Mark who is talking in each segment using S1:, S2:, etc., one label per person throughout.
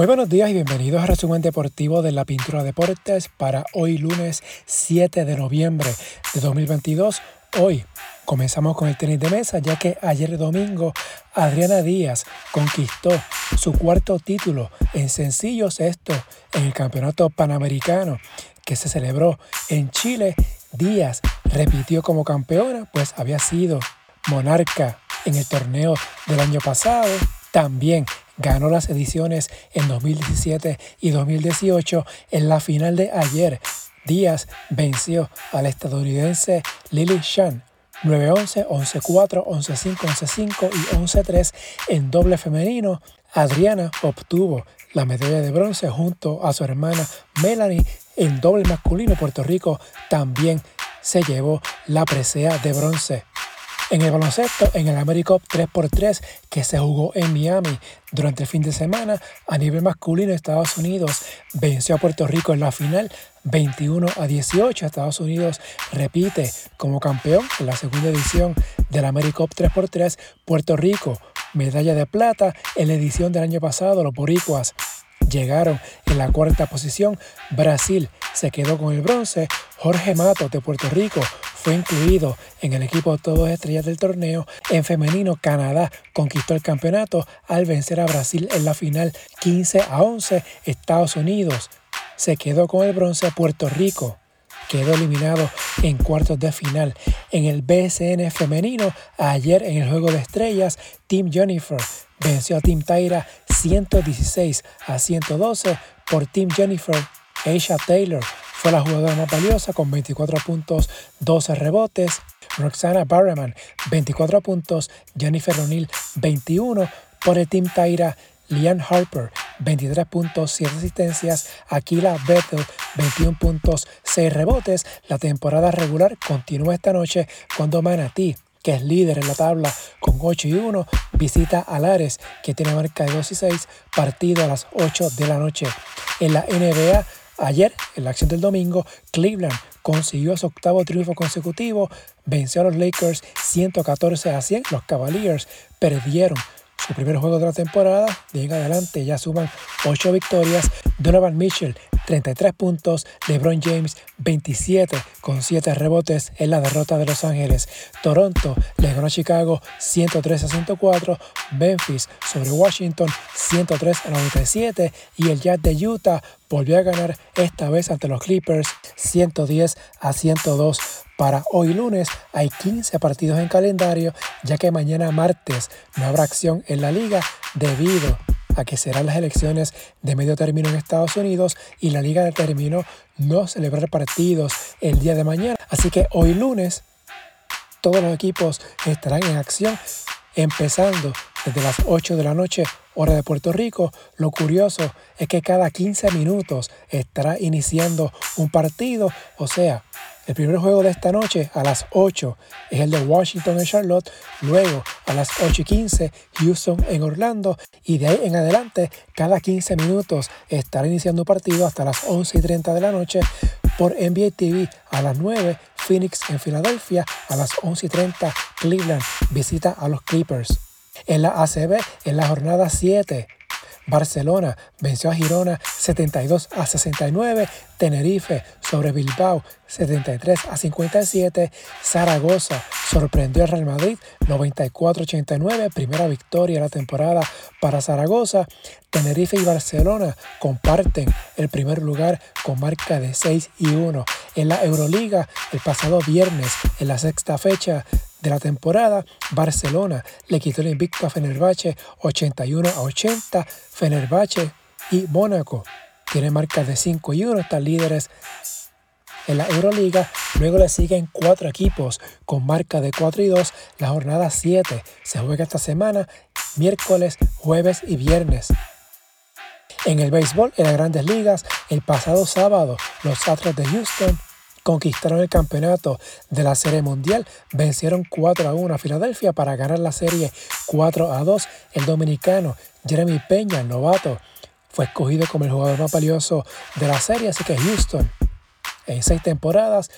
S1: Muy buenos días y bienvenidos a Resumen Deportivo de la Pintura Deportes para hoy lunes 7 de noviembre de 2022. Hoy comenzamos con el tenis de mesa ya que ayer domingo Adriana Díaz conquistó su cuarto título en sencillos esto en el Campeonato Panamericano que se celebró en Chile. Díaz repitió como campeona pues había sido monarca en el torneo del año pasado. También ganó las ediciones en 2017 y 2018. En la final de ayer, Díaz venció al estadounidense Lily Shan 9-11, 11-4, 11-5, 11-5 y 11-3 en doble femenino. Adriana obtuvo la medalla de bronce junto a su hermana Melanie en doble masculino. Puerto Rico también se llevó la presea de bronce. En el baloncesto, en el AmeriCup 3x3 que se jugó en Miami durante el fin de semana, a nivel masculino Estados Unidos venció a Puerto Rico en la final 21 a 18. Estados Unidos repite como campeón en la segunda edición del AmeriCup 3x3. Puerto Rico, medalla de plata en la edición del año pasado. Los boricuas llegaron en la cuarta posición. Brasil se quedó con el bronce. Jorge Mato de Puerto Rico fue incluido en el equipo todos estrellas del torneo. En femenino, Canadá conquistó el campeonato al vencer a Brasil en la final 15 a 11. Estados Unidos se quedó con el bronce. Puerto Rico quedó eliminado en cuartos de final. En el BSN femenino, ayer en el Juego de Estrellas, Team Jennifer venció a Team Tyra 116 a 112 por Team Jennifer. Aisha Taylor fue la jugadora más valiosa con 24 puntos, 12 rebotes. Roxana Barreman, 24 puntos. Jennifer O'Neill, 21. Por el Team Tyra, Lian Harper, 23 puntos, 7 asistencias. Aquila Bethel, 21 puntos, 6 rebotes. La temporada regular continúa esta noche cuando Manatee que es líder en la tabla con 8 y 1, visita a Lares, que tiene marca de 2 y 6, partido a las 8 de la noche. En la NBA, Ayer, en la acción del domingo, Cleveland consiguió su octavo triunfo consecutivo, venció a los Lakers 114 a 100. Los Cavaliers perdieron su primer juego de la temporada. De en adelante ya suman 8 victorias. Donovan Mitchell 33 puntos, LeBron James 27 con 7 rebotes en la derrota de Los Ángeles. Toronto le ganó a Chicago 103 a 104, Memphis sobre Washington 103 a 97 y el Jazz de Utah volvió a ganar esta vez ante los Clippers 110 a 102. Para hoy lunes hay 15 partidos en calendario, ya que mañana martes no habrá acción en la liga debido a que serán las elecciones de medio término en Estados Unidos y la liga determinó no celebrar partidos el día de mañana. Así que hoy lunes todos los equipos estarán en acción empezando desde las 8 de la noche hora de Puerto Rico. Lo curioso es que cada 15 minutos estará iniciando un partido, o sea, el primer juego de esta noche a las 8 es el de Washington en Charlotte, luego a las 8 y 15 Houston en Orlando y de ahí en adelante cada 15 minutos estará iniciando un partido hasta las 11 y 30 de la noche por NBA TV a las 9 Phoenix en Filadelfia, a las 11 y 30 Cleveland visita a los Clippers. En la ACB, en la jornada 7, Barcelona venció a Girona 72 a 69, Tenerife sobre Bilbao 73 a 57, Zaragoza sorprendió al Real Madrid 94 a 89, primera victoria de la temporada para Zaragoza, Tenerife y Barcelona comparten el primer lugar con marca de 6 y 1. En la Euroliga, el pasado viernes, en la sexta fecha, de la temporada, Barcelona le quitó el invicto a Fenerbahce 81 a 80. Fenerbahce y Mónaco tienen marcas de 5 y 1, están líderes en la Euroliga. Luego le siguen cuatro equipos con marca de 4 y 2. La jornada 7 se juega esta semana, miércoles, jueves y viernes. En el béisbol, en las grandes ligas, el pasado sábado, los Astros de Houston conquistaron el campeonato de la Serie Mundial, vencieron 4 a 1 a Filadelfia para ganar la serie 4 a 2. El dominicano Jeremy Peña, novato, fue escogido como el jugador más valioso de la serie, así que Houston en seis temporadas,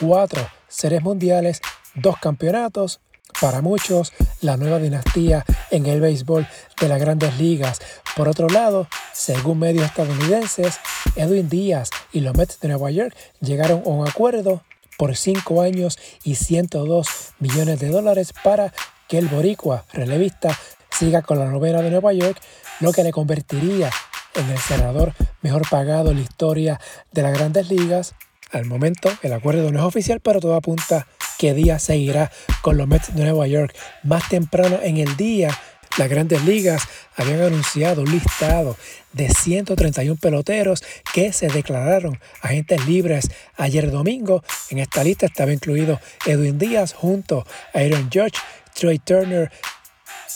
S1: cuatro series mundiales, dos campeonatos, para muchos la nueva dinastía en el béisbol de las grandes ligas. Por otro lado, según medios estadounidenses, Edwin Díaz y los Mets de Nueva York llegaron a un acuerdo por 5 años y 102 millones de dólares para que el boricua relevista siga con la novena de Nueva York, lo que le convertiría en el senador mejor pagado en la historia de las grandes ligas. Al momento el acuerdo no es oficial, pero todo apunta que Díaz seguirá con los Mets de Nueva York. Más temprano en el día, las grandes ligas habían anunciado un listado de 131 peloteros que se declararon agentes libres ayer domingo. En esta lista estaba incluido Edwin Díaz junto a Aaron Judge, Troy Turner,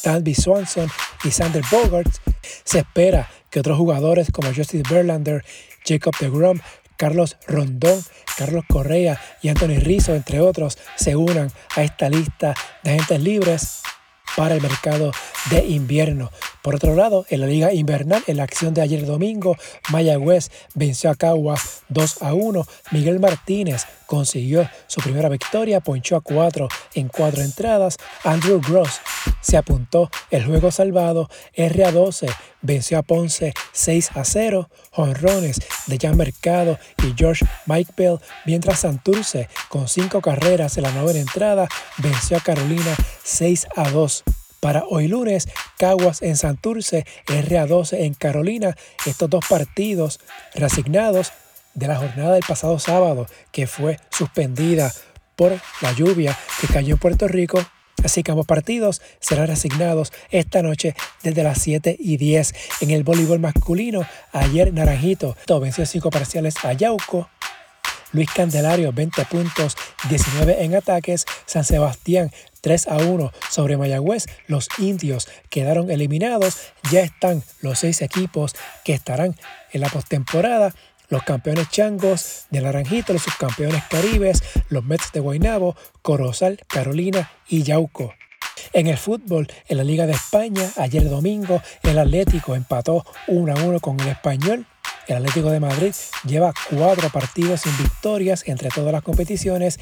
S1: Danby Swanson y Sander Bogarts. Se espera que otros jugadores como Justin Verlander, Jacob DeGrom, Carlos Rondón, Carlos Correa y Anthony Rizzo, entre otros, se unan a esta lista de agentes libres para el mercado de invierno. Por otro lado, en la liga invernal, en la acción de ayer domingo, Mayagüez venció a Caguas 2 a 1. Miguel Martínez consiguió su primera victoria, ponchó a 4 en 4 entradas. Andrew Gross se apuntó el juego salvado. R 12 venció a Ponce 6 a 0. Jonrones de Jan Mercado y George Mike Bell, mientras Santurce, con 5 carreras en la novena entrada, venció a Carolina 6 a 2. Para hoy lunes, Caguas en Santurce, RA12 en Carolina, estos dos partidos reasignados de la jornada del pasado sábado, que fue suspendida por la lluvia que cayó en Puerto Rico. Así que ambos partidos serán reasignados esta noche desde las 7 y 10 en el voleibol masculino. Ayer Naranjito venció 5 parciales a Yauco Luis Candelario 20 puntos, 19 en ataques, San Sebastián 3 a 1 sobre Mayagüez, los indios quedaron eliminados, ya están los seis equipos que estarán en la postemporada. Los campeones changos de Naranjito, los subcampeones caribes, los Mets de Guaynabo, Corozal, Carolina y Yauco. En el fútbol, en la Liga de España, ayer domingo, el Atlético empató 1 a 1 con el Español el Atlético de Madrid lleva cuatro partidos sin victorias entre todas las competiciones.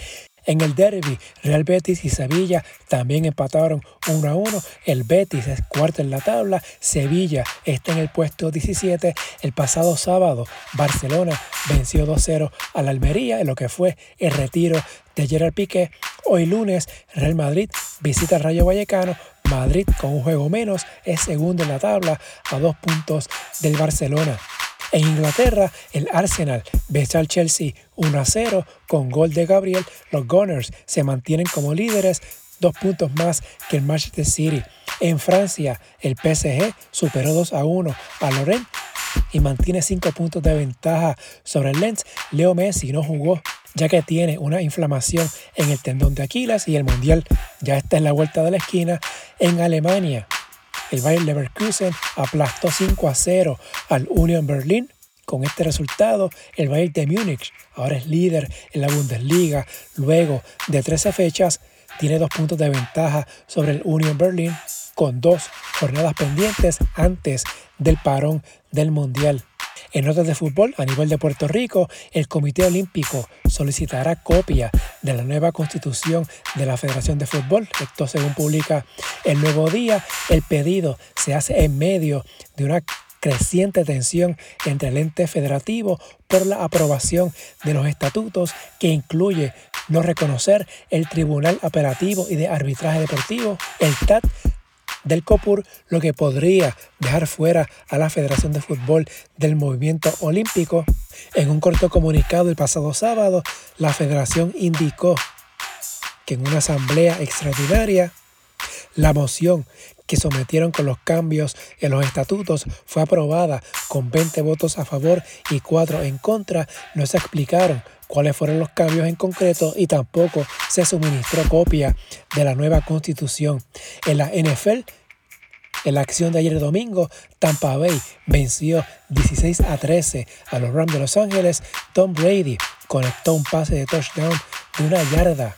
S1: En el derby, Real Betis y Sevilla también empataron 1 a 1. El Betis es cuarto en la tabla. Sevilla está en el puesto 17. El pasado sábado, Barcelona venció 2-0 a la Almería en lo que fue el retiro de Gerard Piqué. Hoy lunes, Real Madrid visita al Rayo Vallecano. Madrid, con un juego menos, es segundo en la tabla a dos puntos del Barcelona. En Inglaterra, el Arsenal vence al Chelsea 1 a 0 con gol de Gabriel. Los Gunners se mantienen como líderes, dos puntos más que el Manchester City. En Francia, el PSG superó 2 a 1 a Lorient y mantiene 5 puntos de ventaja sobre el Lens. Leo Messi no jugó ya que tiene una inflamación en el tendón de Aquiles y el Mundial ya está en la vuelta de la esquina. En Alemania, el Bayern Leverkusen aplastó 5 a 0 al Union Berlin. Con este resultado, el Bayern de Múnich ahora es líder en la Bundesliga. Luego de 13 fechas, tiene dos puntos de ventaja sobre el Union Berlin con dos jornadas pendientes antes del parón del Mundial. En notas de fútbol, a nivel de Puerto Rico, el Comité Olímpico solicitará copia de la nueva constitución de la Federación de Fútbol. Esto según publica el Nuevo Día. El pedido se hace en medio de una creciente tensión entre el ente federativo por la aprobación de los estatutos que incluye no reconocer el Tribunal Operativo y de Arbitraje Deportivo, el TAT, del COPUR, lo que podría dejar fuera a la Federación de Fútbol del movimiento olímpico. En un corto comunicado el pasado sábado, la federación indicó que en una asamblea extraordinaria, la moción que sometieron con los cambios en los estatutos fue aprobada con 20 votos a favor y 4 en contra. No se explicaron cuáles fueron los cambios en concreto y tampoco se suministró copia de la nueva constitución. En la NFL, en la acción de ayer domingo, Tampa Bay venció 16 a 13 a los Rams de Los Ángeles. Tom Brady conectó un pase de touchdown de una yarda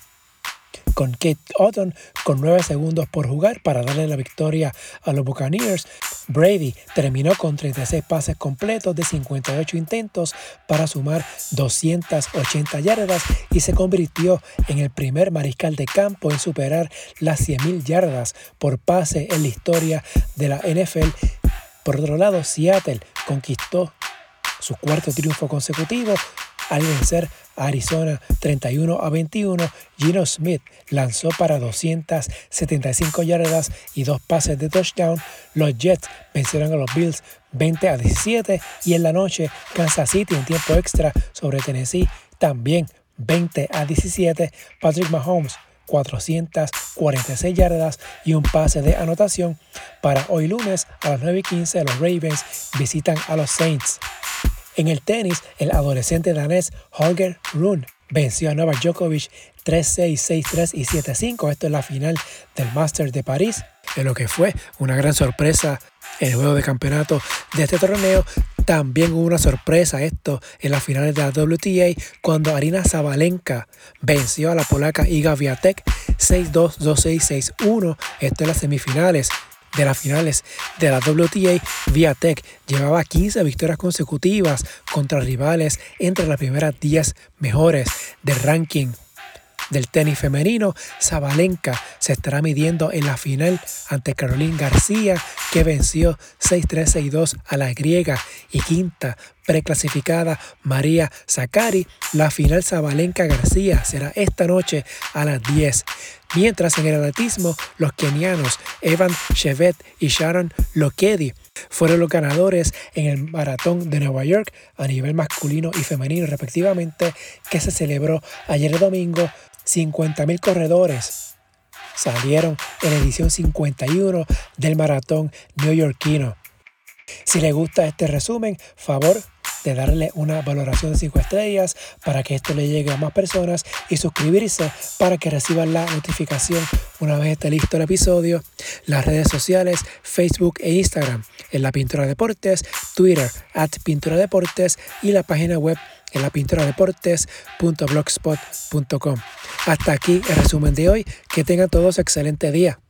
S1: con Kate Otton con 9 segundos por jugar para darle la victoria a los Buccaneers. Brady terminó con 36 pases completos de 58 intentos para sumar 280 yardas y se convirtió en el primer mariscal de campo en superar las 100.000 yardas por pase en la historia de la NFL. Por otro lado, Seattle conquistó su cuarto triunfo consecutivo al vencer Arizona 31 a 21, Gino Smith lanzó para 275 yardas y dos pases de touchdown. Los Jets vencieron a los Bills 20 a 17 y en la noche Kansas City en tiempo extra sobre Tennessee también 20 a 17. Patrick Mahomes 446 yardas y un pase de anotación. Para hoy lunes a las 9 y 15 los Ravens visitan a los Saints. En el tenis, el adolescente danés Holger Rune venció a Novak Djokovic 3-6, 6-3 y 7-5. Esto es la final del Masters de París, en lo que fue una gran sorpresa el juego de campeonato de este torneo. También hubo una sorpresa esto en las finales de la WTA cuando Arina Zabalenka venció a la polaca Iga Viatek 6-2, 2-6, 6-1. Esto en las semifinales de las finales de la WTA, Viatek llevaba 15 victorias consecutivas contra rivales entre las primeras 10 mejores del ranking del tenis femenino, Zabalenka se estará midiendo en la final ante Caroline García, que venció 6-3-6-2 a la griega y quinta preclasificada María Zakari. La final Zabalenka García será esta noche a las 10. Mientras en el atletismo, los kenianos Evan Chevet y Sharon Lokedi fueron los ganadores en el maratón de Nueva York a nivel masculino y femenino respectivamente que se celebró ayer domingo 50.000 corredores salieron en la edición 51 del maratón neoyorquino. Si les gusta este resumen, favor de darle una valoración de 5 estrellas para que esto le llegue a más personas y suscribirse para que reciban la notificación una vez esté listo el episodio. Las redes sociales, Facebook e Instagram en la Pintura Deportes, Twitter at Pintura Deportes y la página web en la Deportes.blogspot.com. Hasta aquí el resumen de hoy. Que tengan todos excelente día.